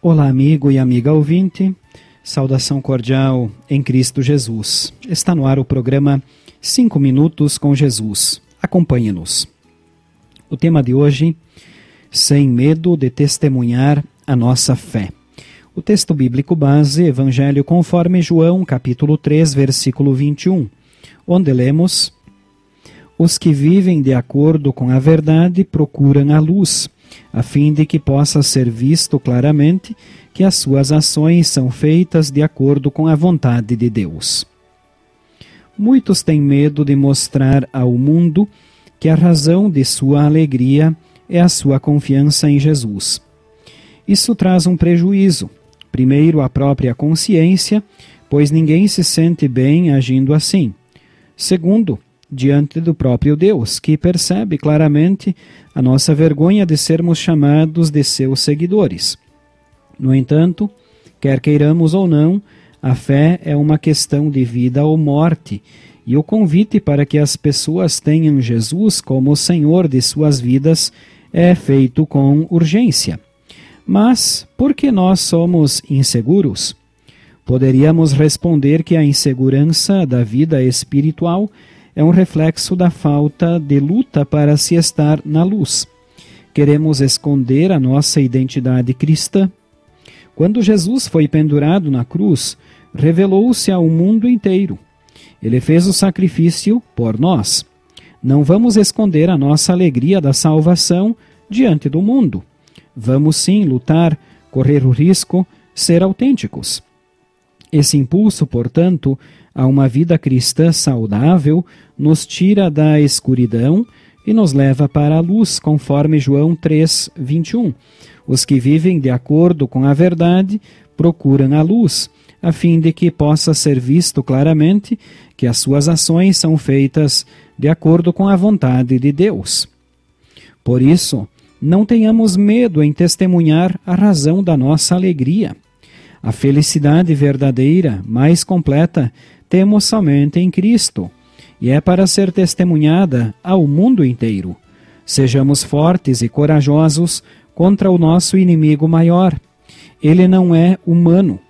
Olá, amigo e amiga ouvinte. Saudação cordial em Cristo Jesus. Está no ar o programa Cinco Minutos com Jesus. Acompanhe-nos. O tema de hoje: Sem medo de testemunhar a nossa fé. O texto bíblico base, Evangelho conforme João, capítulo 3, versículo 21, onde lemos: Os que vivem de acordo com a verdade procuram a luz a fim de que possa ser visto claramente que as suas ações são feitas de acordo com a vontade de Deus. Muitos têm medo de mostrar ao mundo que a razão de sua alegria é a sua confiança em Jesus. Isso traz um prejuízo. Primeiro, a própria consciência, pois ninguém se sente bem agindo assim. Segundo, diante do próprio Deus, que percebe claramente a nossa vergonha de sermos chamados de seus seguidores. No entanto, quer queiramos ou não, a fé é uma questão de vida ou morte, e o convite para que as pessoas tenham Jesus como Senhor de suas vidas é feito com urgência. Mas por que nós somos inseguros? Poderíamos responder que a insegurança da vida espiritual é um reflexo da falta de luta para se estar na luz. Queremos esconder a nossa identidade cristã. Quando Jesus foi pendurado na cruz, revelou-se ao mundo inteiro. Ele fez o sacrifício por nós. Não vamos esconder a nossa alegria da salvação diante do mundo. Vamos sim lutar, correr o risco, ser autênticos. Esse impulso, portanto, a uma vida cristã saudável nos tira da escuridão e nos leva para a luz, conforme João 3, 21. Os que vivem de acordo com a verdade procuram a luz, a fim de que possa ser visto claramente que as suas ações são feitas de acordo com a vontade de Deus. Por isso, não tenhamos medo em testemunhar a razão da nossa alegria. A felicidade verdadeira, mais completa, temos somente em Cristo, e é para ser testemunhada ao mundo inteiro. Sejamos fortes e corajosos contra o nosso inimigo maior. Ele não é humano.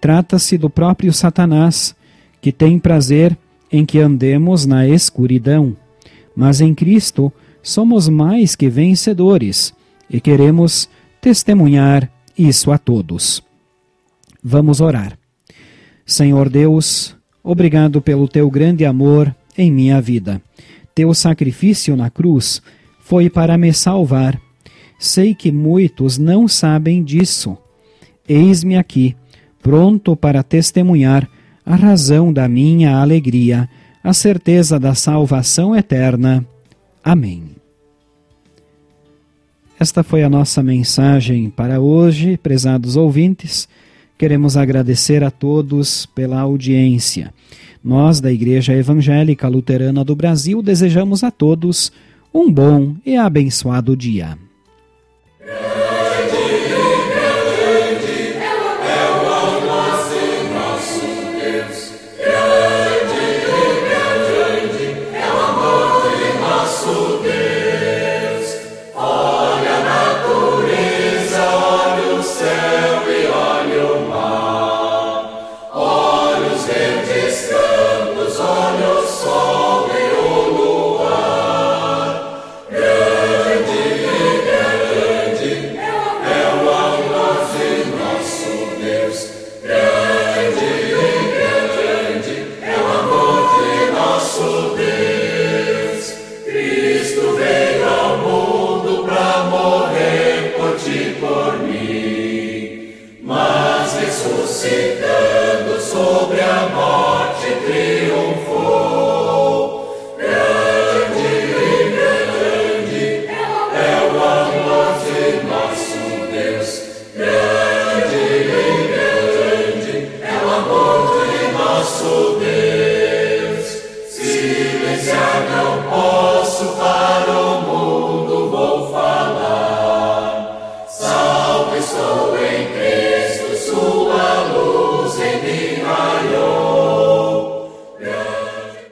Trata-se do próprio Satanás, que tem prazer em que andemos na escuridão. Mas em Cristo somos mais que vencedores e queremos testemunhar isso a todos. Vamos orar. Senhor Deus, Obrigado pelo teu grande amor em minha vida. Teu sacrifício na cruz foi para me salvar. Sei que muitos não sabem disso. Eis-me aqui, pronto para testemunhar a razão da minha alegria, a certeza da salvação eterna. Amém. Esta foi a nossa mensagem para hoje, prezados ouvintes. Queremos agradecer a todos pela audiência. Nós, da Igreja Evangélica Luterana do Brasil, desejamos a todos um bom e abençoado dia. ressuscitando sobre a morte triunfou. Grande e grande é o amor de nosso Deus. Grande e grande é o amor de nosso Deus. Silenciar não posso para o mundo vou falar. Salve sou eu.